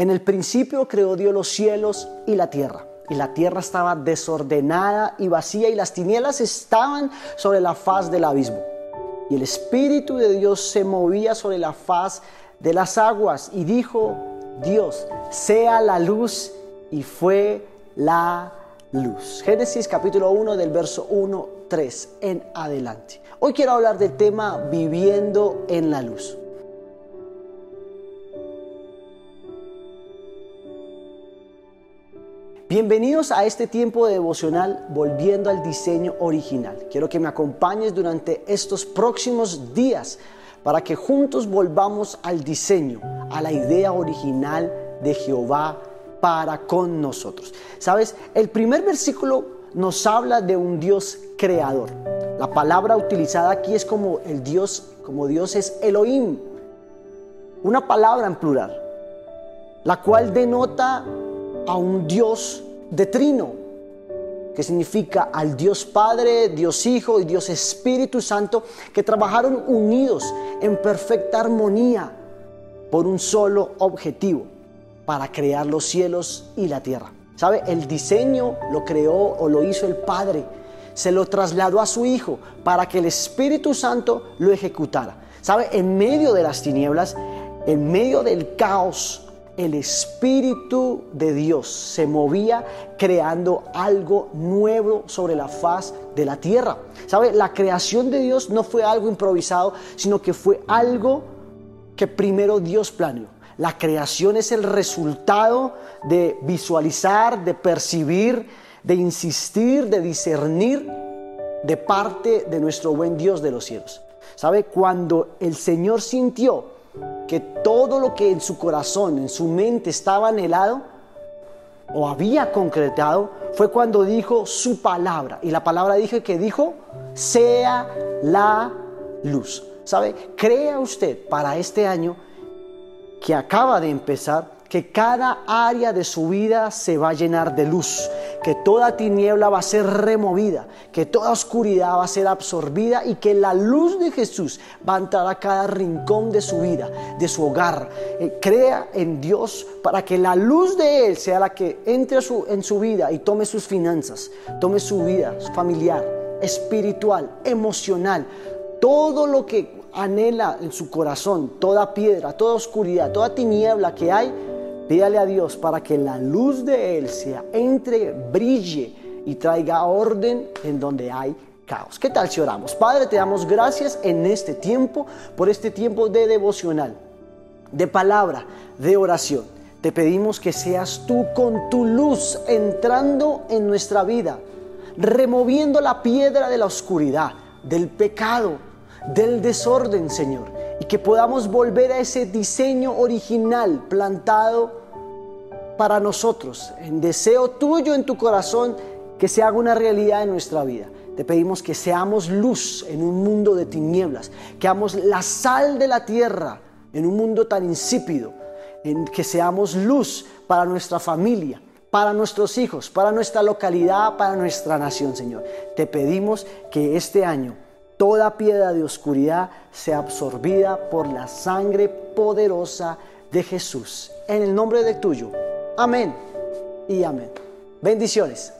En el principio creó Dios los cielos y la tierra. Y la tierra estaba desordenada y vacía y las tinieblas estaban sobre la faz del abismo. Y el Espíritu de Dios se movía sobre la faz de las aguas y dijo, Dios, sea la luz y fue la luz. Génesis capítulo 1 del verso 1, 3 en adelante. Hoy quiero hablar del tema viviendo en la luz. Bienvenidos a este tiempo de devocional volviendo al diseño original. Quiero que me acompañes durante estos próximos días para que juntos volvamos al diseño, a la idea original de Jehová para con nosotros. Sabes, el primer versículo nos habla de un Dios creador. La palabra utilizada aquí es como el Dios, como Dios es Elohim. Una palabra en plural, la cual denota a un Dios de trino, que significa al Dios Padre, Dios Hijo y Dios Espíritu Santo, que trabajaron unidos en perfecta armonía por un solo objetivo, para crear los cielos y la tierra. ¿Sabe? El diseño lo creó o lo hizo el Padre, se lo trasladó a su Hijo para que el Espíritu Santo lo ejecutara. ¿Sabe? En medio de las tinieblas, en medio del caos, el Espíritu de Dios se movía creando algo nuevo sobre la faz de la tierra. ¿Sabe? La creación de Dios no fue algo improvisado, sino que fue algo que primero Dios planeó. La creación es el resultado de visualizar, de percibir, de insistir, de discernir de parte de nuestro buen Dios de los cielos. ¿Sabe? Cuando el Señor sintió que todo lo que en su corazón, en su mente estaba anhelado o había concretado, fue cuando dijo su palabra. Y la palabra dije que dijo, sea la luz. ¿Sabe? Crea usted para este año que acaba de empezar que cada área de su vida se va a llenar de luz, que toda tiniebla va a ser removida, que toda oscuridad va a ser absorbida y que la luz de Jesús va a entrar a cada rincón de su vida, de su hogar. Eh, crea en Dios para que la luz de Él sea la que entre en su vida y tome sus finanzas, tome su vida familiar, espiritual, emocional, todo lo que anhela en su corazón, toda piedra, toda oscuridad, toda tiniebla que hay, Pídale a Dios para que la luz de Él sea, entre, brille y traiga orden en donde hay caos. ¿Qué tal si oramos? Padre, te damos gracias en este tiempo, por este tiempo de devocional, de palabra, de oración. Te pedimos que seas tú con tu luz entrando en nuestra vida, removiendo la piedra de la oscuridad, del pecado, del desorden, Señor, y que podamos volver a ese diseño original plantado para nosotros, en deseo tuyo en tu corazón, que se haga una realidad en nuestra vida. Te pedimos que seamos luz en un mundo de tinieblas, que seamos la sal de la tierra en un mundo tan insípido, en que seamos luz para nuestra familia, para nuestros hijos, para nuestra localidad, para nuestra nación, Señor. Te pedimos que este año toda piedra de oscuridad sea absorbida por la sangre poderosa de Jesús. En el nombre de tuyo. Amén y amén. Bendiciones.